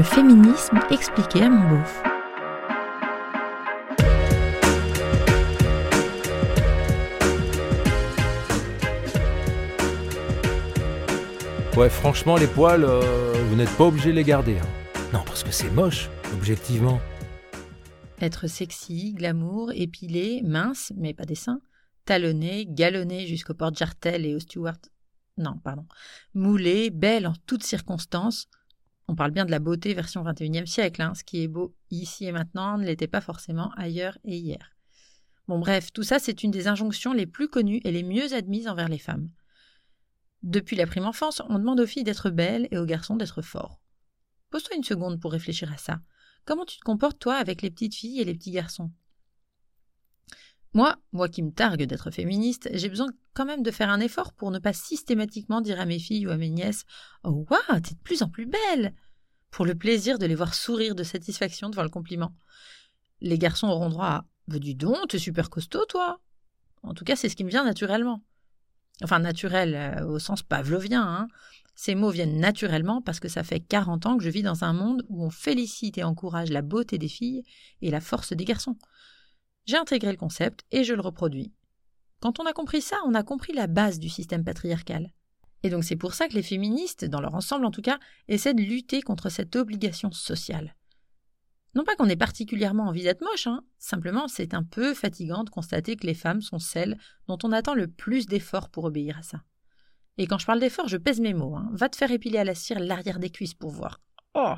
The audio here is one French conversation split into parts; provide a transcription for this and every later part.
Le féminisme expliqué à mon beauf. Ouais, franchement, les poils, euh, vous n'êtes pas obligé de les garder. hein. Non, parce que c'est moche, objectivement. Être sexy, glamour, épilé, mince, mais pas des seins, talonné, galonné jusqu'au porte-jartel et au steward. Non, pardon. Moulé, belle en toutes circonstances. On parle bien de la beauté version 21e siècle. hein. Ce qui est beau ici et maintenant ne l'était pas forcément ailleurs et hier. Bon, bref, tout ça, c'est une des injonctions les plus connues et les mieux admises envers les femmes. Depuis la prime enfance, on demande aux filles d'être belles et aux garçons d'être forts. Pose-toi une seconde pour réfléchir à ça. Comment tu te comportes, toi, avec les petites filles et les petits garçons? Moi, moi qui me targue d'être féministe, j'ai besoin quand même de faire un effort pour ne pas systématiquement dire à mes filles ou à mes nièces Oh, waouh, t'es de plus en plus belle Pour le plaisir de les voir sourire de satisfaction devant le compliment. Les garçons auront droit à dis donc, t'es super costaud, toi En tout cas, c'est ce qui me vient naturellement. Enfin, naturel euh, au sens pavlovien, hein. Ces mots viennent naturellement parce que ça fait 40 ans que je vis dans un monde où on félicite et encourage la beauté des filles et la force des garçons. J'ai intégré le concept et je le reproduis. Quand on a compris ça, on a compris la base du système patriarcal. Et donc c'est pour ça que les féministes, dans leur ensemble en tout cas, essaient de lutter contre cette obligation sociale. Non pas qu'on ait particulièrement envie d'être moche, hein. simplement c'est un peu fatigant de constater que les femmes sont celles dont on attend le plus d'efforts pour obéir à ça. Et quand je parle d'efforts, je pèse mes mots. hein. Va te faire épiler à la cire l'arrière des cuisses pour voir. Oh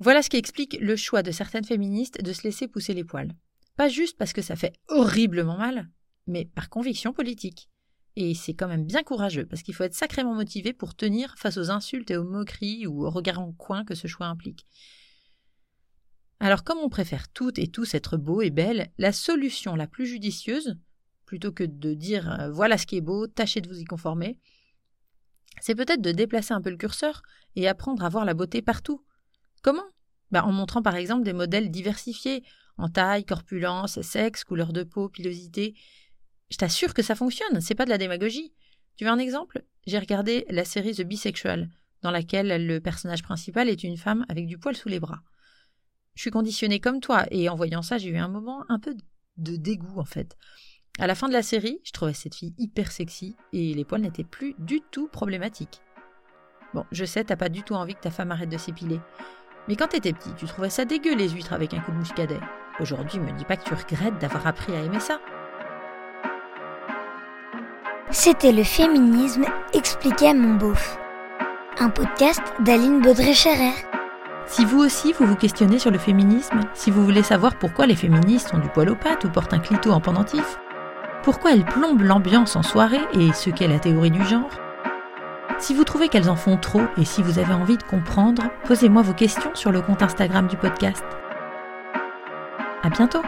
Voilà ce qui explique le choix de certaines féministes de se laisser pousser les poils. Pas juste parce que ça fait horriblement mal, mais par conviction politique. Et c'est quand même bien courageux, parce qu'il faut être sacrément motivé pour tenir face aux insultes et aux moqueries ou aux regards en coin que ce choix implique. Alors comme on préfère toutes et tous être beaux et belles, la solution la plus judicieuse, plutôt que de dire euh, voilà ce qui est beau, tâchez de vous y conformer, c'est peut-être de déplacer un peu le curseur et apprendre à voir la beauté partout. Comment? Bah, En montrant par exemple des modèles diversifiés, en taille, corpulence, sexe, couleur de peau, pilosité. Je t'assure que ça fonctionne, c'est pas de la démagogie. Tu veux un exemple? J'ai regardé la série The Bisexual, dans laquelle le personnage principal est une femme avec du poil sous les bras. Je suis conditionnée comme toi, et en voyant ça, j'ai eu un moment un peu de dégoût en fait. À la fin de la série, je trouvais cette fille hyper sexy et les poils n'étaient plus du tout problématiques. Bon, je sais, t'as pas du tout envie que ta femme arrête de s'épiler. Mais quand t'étais petit, tu trouvais ça dégueu les huîtres avec un coup de muscadet. Aujourd'hui, me dis pas que tu regrettes d'avoir appris à aimer ça. C'était le féminisme expliqué à mon beauf. Un podcast d'Aline Baudré-Scherer. Si vous aussi vous vous questionnez sur le féminisme, si vous voulez savoir pourquoi les féministes ont du poil aux pattes ou portent un clito en pendentif, pourquoi elles plombent l'ambiance en soirée et ce qu'est la théorie du genre, si vous trouvez qu'elles en font trop et si vous avez envie de comprendre, posez-moi vos questions sur le compte Instagram du podcast. À bientôt!